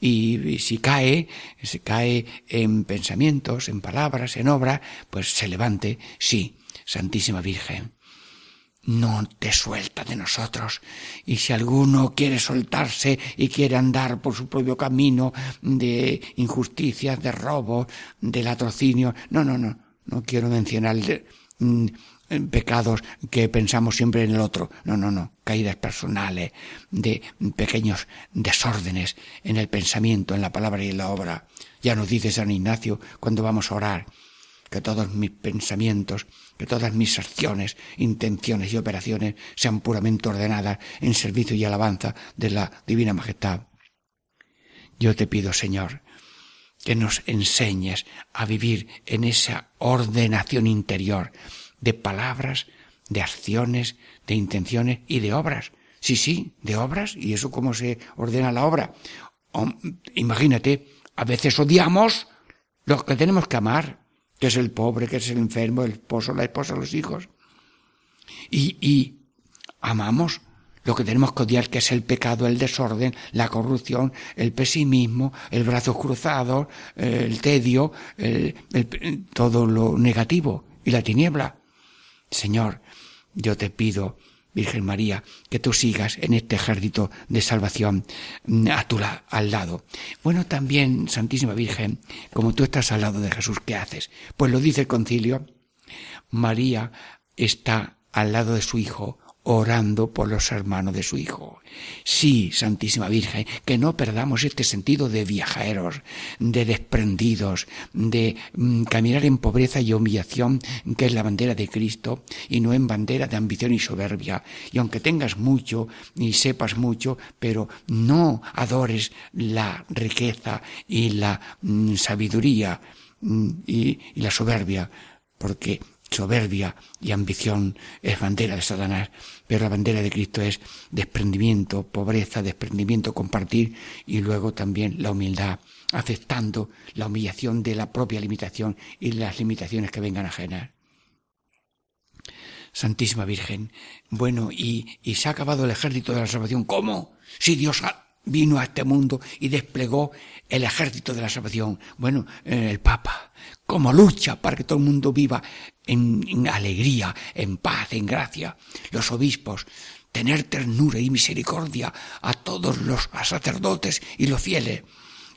y, si cae, se cae en pensamientos, en palabras, en obra, pues se levante, sí, Santísima Virgen, no te suelta de nosotros. Y si alguno quiere soltarse y quiere andar por su propio camino de injusticias, de robo, de latrocinio, no, no, no, no quiero mencionar mm, pecados que pensamos siempre en el otro. No, no, no. Caídas personales, de pequeños desórdenes en el pensamiento, en la palabra y en la obra. Ya nos dice San Ignacio cuando vamos a orar que todos mis pensamientos, que todas mis acciones, intenciones y operaciones sean puramente ordenadas en servicio y alabanza de la Divina Majestad. Yo te pido, Señor, que nos enseñes a vivir en esa ordenación interior de palabras, de acciones, de intenciones y de obras. Sí, sí, de obras. ¿Y eso cómo se ordena la obra? imagínate, a veces odiamos lo que tenemos que amar, que es el pobre, que es el enfermo, el esposo, la esposa, los hijos. Y, y amamos lo que tenemos que odiar, que es el pecado, el desorden, la corrupción, el pesimismo, el brazo cruzado, el tedio, todo lo negativo y la tiniebla. Señor, yo te pido, Virgen María, que tú sigas en este ejército de salvación mm, a tu al lado. Bueno, también, Santísima Virgen, como tú estás al lado de Jesús, ¿qué haces? Pues lo dice el concilio, María está al lado de su Hijo, orando por los hermanos de su Hijo. Sí, Santísima Virgen, que no perdamos este sentido de viajeros, de desprendidos, de mm, caminar en pobreza y humillación, que es la bandera de Cristo, y no en bandera de ambición y soberbia. Y aunque tengas mucho y sepas mucho, pero no adores la riqueza y la mm, sabiduría mm, y la soberbia, porque soberbia y ambición es bandera de Satanás, pero la bandera de Cristo es desprendimiento, pobreza, desprendimiento, compartir y luego también la humildad, aceptando la humillación de la propia limitación y las limitaciones que vengan a generar. Santísima Virgen, bueno, y, y se ha acabado el ejército de la salvación. ¿Cómo? Si Dios vino a este mundo y desplegó el ejército de la salvación. Bueno, eh, el Papa, como lucha para que todo el mundo viva en, alegría, en paz, en gracia. Los obispos, tener ternura y misericordia a todos los sacerdotes y los fieles.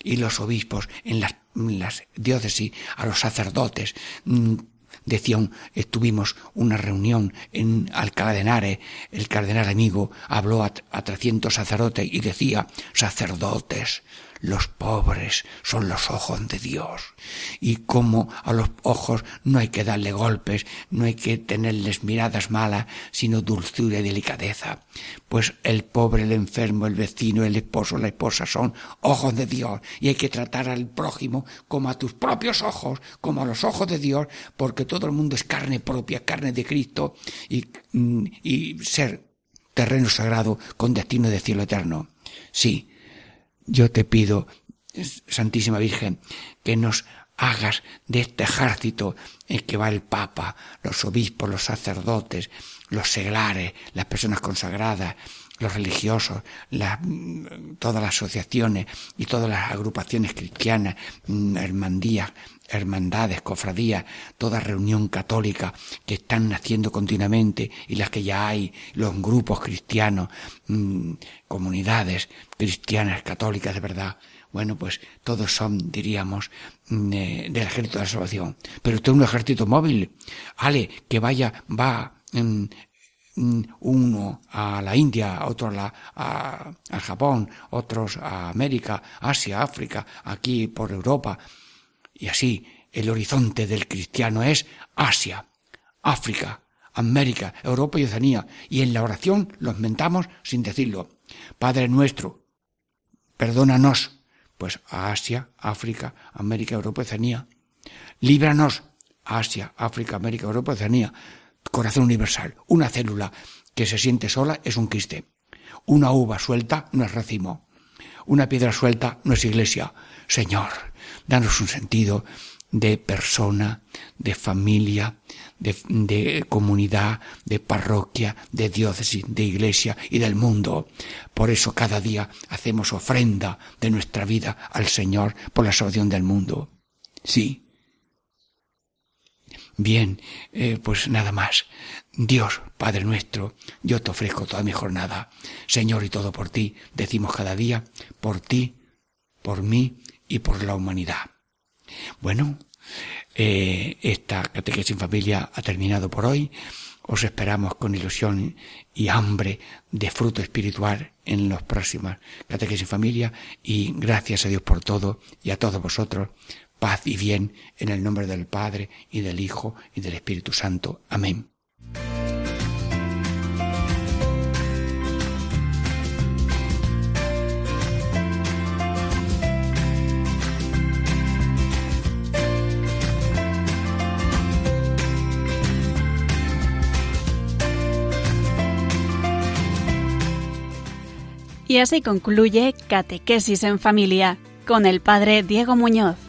Y los obispos en las, diócesis, a los sacerdotes. Mm, decían, estuvimos una reunión en Alcalá de el cardenal amigo habló a, a 300 sacerdotes y decía, sacerdotes, los pobres son los ojos de Dios. Y como a los ojos no hay que darle golpes, no hay que tenerles miradas malas, sino dulzura y delicadeza. Pues el pobre, el enfermo, el vecino, el esposo, la esposa son ojos de Dios. Y hay que tratar al prójimo como a tus propios ojos, como a los ojos de Dios, porque todo el mundo es carne propia, carne de Cristo, y, mm, y ser terreno sagrado con destino de cielo eterno. Sí, yo te pido, Santísima Virgen, que nos hagas de este ejército en que va el Papa, los obispos, los sacerdotes, los seglares, las personas consagradas, los religiosos, todas las asociaciones y todas las agrupaciones cristianas, mm, hermandías, hermandades, cofradías, toda reunión católica que están naciendo continuamente y las que ya hay, los grupos cristianos, mm, comunidades cristianas, católicas de verdad. Bueno, pues todos son, diríamos, mm, eh, del ejército de la salvación. Pero usted es un ejército móvil. Ale, que vaya, va, Mm, uno a la India, otro a, la, a, Japón, otros a América, Asia, África, aquí por Europa. Y así el horizonte del cristiano es Asia, África, América, Europa y Oceanía. Y en la oración los mentamos sin decirlo. Padre nuestro, perdónanos, pues a Asia, África, América, Europa y Oceanía. Líbranos, Asia, África, América, Europa Oceanía corazón universal. Una célula que se siente sola es un quiste. Una uva suelta no es racimo. Una piedra suelta no es iglesia. Señor, danos un sentido de persona, de familia, de, de, comunidad, de parroquia, de diócesis, de iglesia y del mundo. Por eso cada día hacemos ofrenda de nuestra vida al Señor por la salvación del mundo. Sí. Bien, eh, pues nada más. Dios, Padre nuestro, yo te ofrezco toda mi jornada. Señor, y todo por ti, decimos cada día, por ti, por mí y por la humanidad. Bueno, eh, esta catequesis en familia ha terminado por hoy. Os esperamos con ilusión y hambre de fruto espiritual en los próximos catequesis en familia y gracias a Dios por todo y a todos vosotros. Paz y bien en el nombre del Padre y del Hijo y del Espíritu Santo. Amén. Y así concluye Catequesis en Familia con el Padre Diego Muñoz.